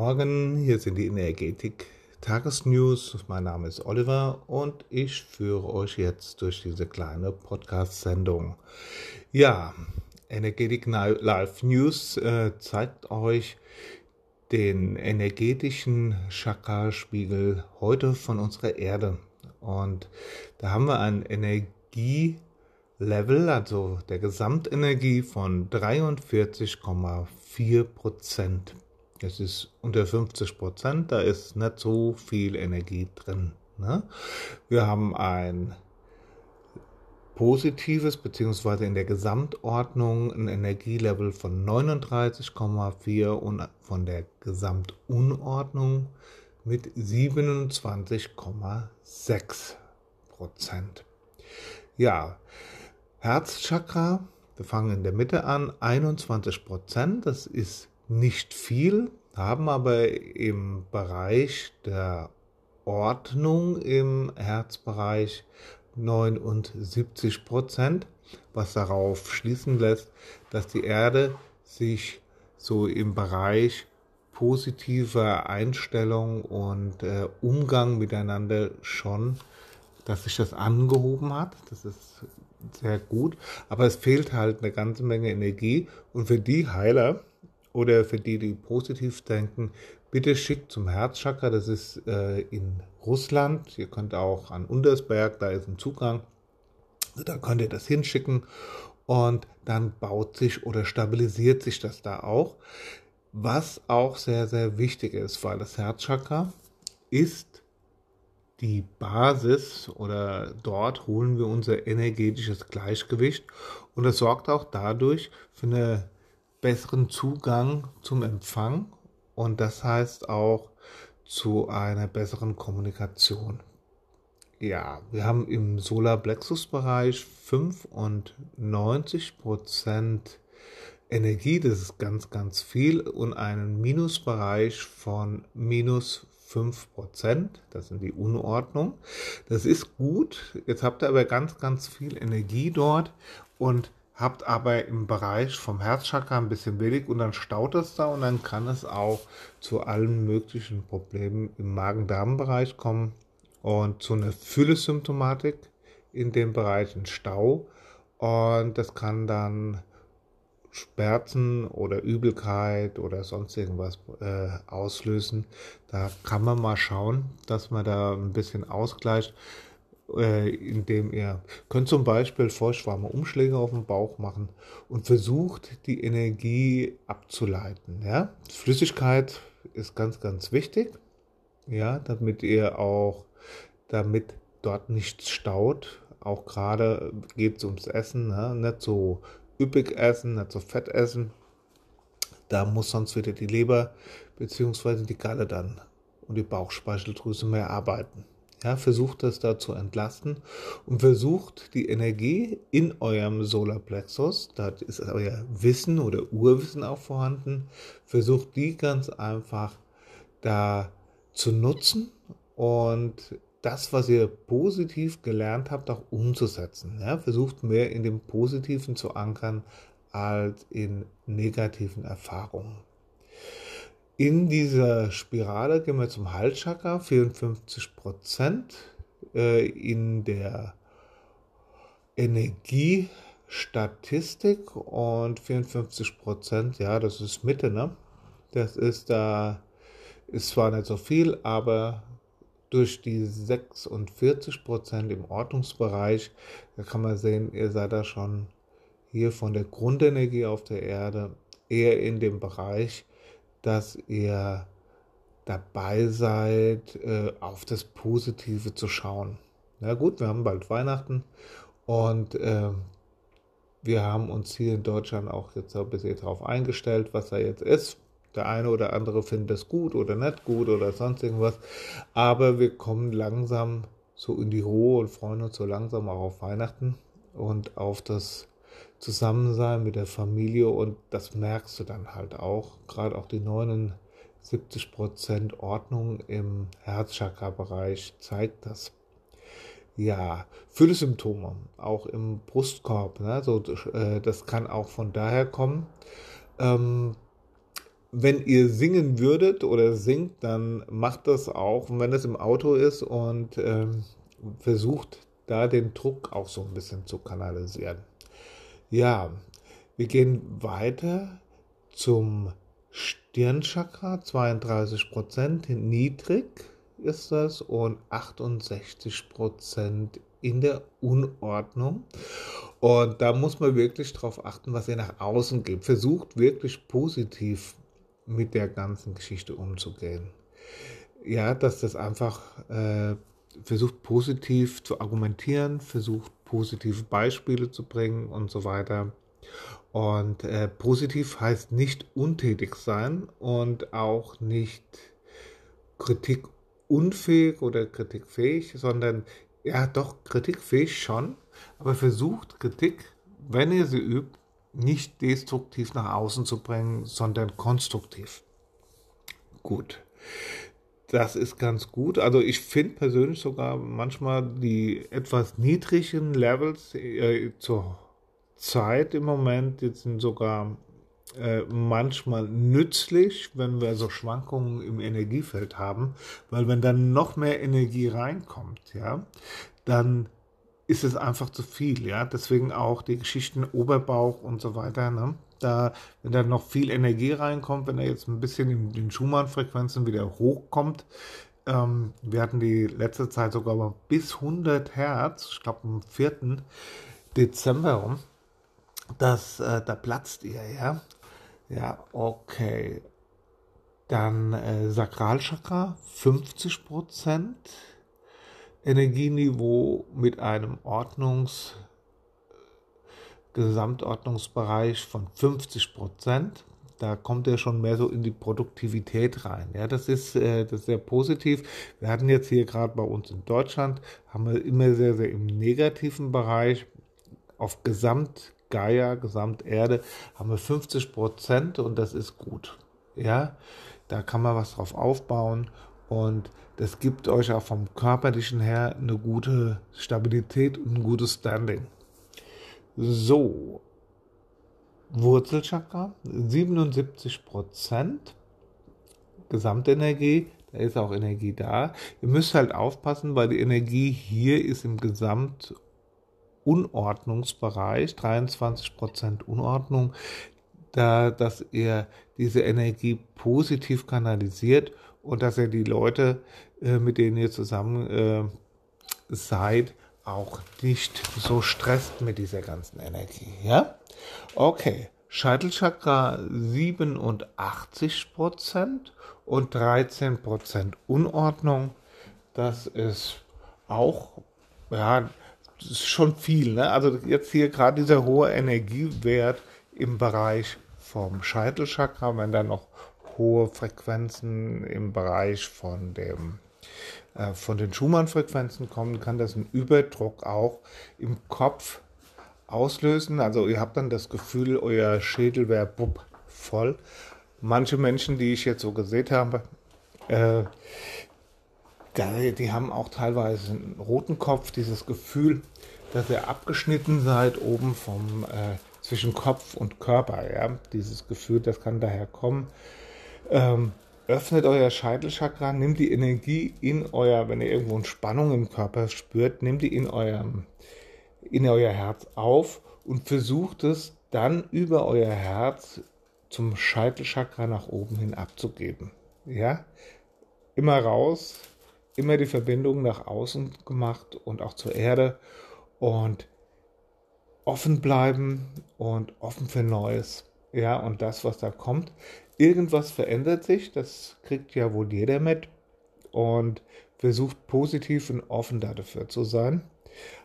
Morgen, hier sind die Energetik Tagesnews. Mein Name ist Oliver und ich führe euch jetzt durch diese kleine Podcast-Sendung. Ja, Energetik Live News äh, zeigt euch den energetischen Chakra-Spiegel heute von unserer Erde. Und da haben wir ein Energielevel, also der Gesamtenergie von 43,4 Prozent. Es ist unter 50 Prozent, da ist nicht so viel Energie drin. Ne? Wir haben ein positives, beziehungsweise in der Gesamtordnung ein Energielevel von 39,4 und von der Gesamtunordnung mit 27,6 Prozent. Ja, Herzchakra, wir fangen in der Mitte an, 21 Prozent, das ist nicht viel, haben aber im Bereich der Ordnung im Herzbereich 79 Prozent, was darauf schließen lässt, dass die Erde sich so im Bereich positiver Einstellung und äh, Umgang miteinander schon, dass sich das angehoben hat. Das ist sehr gut, aber es fehlt halt eine ganze Menge Energie und für die Heiler, oder für die, die positiv denken, bitte schickt zum Herzchakra, das ist äh, in Russland. Ihr könnt auch an Untersberg, da ist ein Zugang. Da könnt ihr das hinschicken und dann baut sich oder stabilisiert sich das da auch. Was auch sehr, sehr wichtig ist, weil das Herzchakra ist die Basis oder dort holen wir unser energetisches Gleichgewicht und das sorgt auch dadurch für eine besseren Zugang zum Empfang und das heißt auch zu einer besseren Kommunikation. Ja, wir haben im Solarplexus-Bereich 95% Energie, das ist ganz, ganz viel, und einen Minusbereich von minus 5%, das sind die Unordnung. Das ist gut, jetzt habt ihr aber ganz, ganz viel Energie dort und habt aber im Bereich vom Herzchakra ein bisschen wenig und dann staut es da und dann kann es auch zu allen möglichen Problemen im Magen-Darm-Bereich kommen und zu einer Fülle-Symptomatik in dem Bereich ein Stau und das kann dann Schmerzen oder Übelkeit oder sonst irgendwas äh, auslösen. Da kann man mal schauen, dass man da ein bisschen ausgleicht äh, indem ihr könnt zum Beispiel feuchtwarme Umschläge auf dem Bauch machen und versucht die Energie abzuleiten. Ja? Flüssigkeit ist ganz, ganz wichtig, ja, damit ihr auch, damit dort nichts staut. Auch gerade geht es ums Essen, ne? nicht so üppig essen, nicht so fett essen. Da muss sonst wieder die Leber bzw. die Galle dann und die Bauchspeicheldrüse mehr arbeiten. Ja, versucht das da zu entlasten und versucht die Energie in eurem Solarplexus, da ist euer Wissen oder Urwissen auch vorhanden, versucht die ganz einfach da zu nutzen und das, was ihr positiv gelernt habt, auch umzusetzen. Ja, versucht mehr in dem Positiven zu ankern als in negativen Erfahrungen. In dieser Spirale gehen wir zum Halschakra, 54 Prozent. Äh, in der Energiestatistik und 54 Prozent, ja, das ist Mitte, ne? Das ist da, ist zwar nicht so viel, aber durch die 46 Prozent im Ordnungsbereich, da kann man sehen, ihr seid da schon hier von der Grundenergie auf der Erde eher in dem Bereich, dass ihr dabei seid, äh, auf das Positive zu schauen. Na gut, wir haben bald Weihnachten und äh, wir haben uns hier in Deutschland auch jetzt ein bisschen darauf eingestellt, was da jetzt ist. Der eine oder andere findet es gut oder nicht gut oder sonst irgendwas. Aber wir kommen langsam so in die Ruhe und freuen uns so langsam auch auf Weihnachten und auf das Zusammensein mit der Familie und das merkst du dann halt auch, gerade auch die 79 Prozent Ordnung im Herzchakra-Bereich zeigt das. Ja, viele Symptome, auch im Brustkorb, ne? so, äh, das kann auch von daher kommen. Ähm, wenn ihr singen würdet oder singt, dann macht das auch, wenn es im Auto ist und ähm, versucht da den Druck auch so ein bisschen zu kanalisieren. Ja, wir gehen weiter zum Stirnchakra, 32 Prozent niedrig ist das und 68 Prozent in der Unordnung. Und da muss man wirklich darauf achten, was ihr nach außen gibt. Versucht wirklich positiv mit der ganzen Geschichte umzugehen. Ja, dass das einfach äh, versucht positiv zu argumentieren, versucht positive Beispiele zu bringen und so weiter. Und äh, positiv heißt nicht untätig sein und auch nicht kritikunfähig oder kritikfähig, sondern ja doch kritikfähig schon, aber versucht Kritik, wenn ihr sie übt, nicht destruktiv nach außen zu bringen, sondern konstruktiv. Gut. Das ist ganz gut. Also ich finde persönlich sogar manchmal die etwas niedrigen Levels äh, zur Zeit im Moment jetzt sind sogar äh, manchmal nützlich, wenn wir so Schwankungen im Energiefeld haben, weil wenn dann noch mehr Energie reinkommt, ja, dann ist es einfach zu viel, ja. Deswegen auch die Geschichten Oberbauch und so weiter, ne? Da, wenn da noch viel Energie reinkommt, wenn er jetzt ein bisschen in den Schumann-Frequenzen wieder hochkommt, ähm, wir hatten die letzte Zeit sogar bis 100 Hertz, ich glaube am 4. Dezember rum, das, äh, da platzt ihr, ja. Ja, okay. Dann äh, Sakralchakra, 50 Prozent. Energieniveau mit einem Ordnungs, Gesamtordnungsbereich von 50 Prozent. Da kommt er schon mehr so in die Produktivität rein. Ja, das ist, äh, das ist sehr positiv. Wir hatten jetzt hier gerade bei uns in Deutschland, haben wir immer sehr, sehr im negativen Bereich auf Gesamt Gaia, Gesamterde, haben wir 50 Prozent und das ist gut. Ja, da kann man was drauf aufbauen und das gibt euch auch vom körperlichen her eine gute Stabilität und ein gutes Standing. So, Wurzelchakra, 77 Prozent Gesamtenergie, da ist auch Energie da. Ihr müsst halt aufpassen, weil die Energie hier ist im Gesamtunordnungsbereich, 23 Prozent Unordnung, da, dass ihr diese Energie positiv kanalisiert und dass ihr die Leute, äh, mit denen ihr zusammen äh, seid, auch nicht so stresst mit dieser ganzen Energie. Ja? Okay. Scheitelchakra 87% und 13% Unordnung. Das ist auch, ja, das ist schon viel. Ne? Also jetzt hier gerade dieser hohe Energiewert im Bereich vom Scheitelchakra, wenn da noch hohe Frequenzen im Bereich von dem äh, von den Schumann-Frequenzen kommen, kann das einen Überdruck auch im Kopf auslösen. Also ihr habt dann das Gefühl, euer Schädel wäre voll. Manche Menschen, die ich jetzt so gesehen habe, äh, die haben auch teilweise einen roten Kopf, dieses Gefühl, dass ihr abgeschnitten seid oben vom äh, zwischen Kopf und Körper. Ja? Dieses Gefühl, das kann daher kommen. Ähm, öffnet euer Scheitelchakra, nimmt die Energie in euer, wenn ihr irgendwo eine Spannung im Körper spürt, nehmt die in eurem, in euer Herz auf und versucht es dann über euer Herz zum Scheitelchakra nach oben hin abzugeben. Ja, immer raus, immer die Verbindung nach außen gemacht und auch zur Erde und offen bleiben und offen für Neues. Ja, und das, was da kommt, irgendwas verändert sich, das kriegt ja wohl jeder mit und versucht positiv und offen dafür zu sein.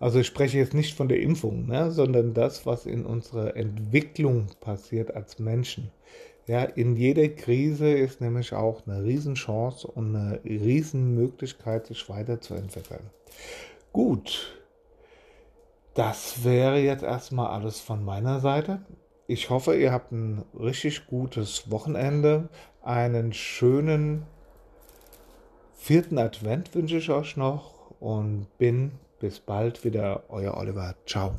Also ich spreche jetzt nicht von der Impfung, ne, sondern das, was in unserer Entwicklung passiert als Menschen. Ja, in jeder Krise ist nämlich auch eine Riesenchance und eine Riesenmöglichkeit, sich weiterzuentwickeln. Gut, das wäre jetzt erstmal alles von meiner Seite. Ich hoffe, ihr habt ein richtig gutes Wochenende. Einen schönen vierten Advent wünsche ich euch noch und bin bis bald wieder, euer Oliver. Ciao.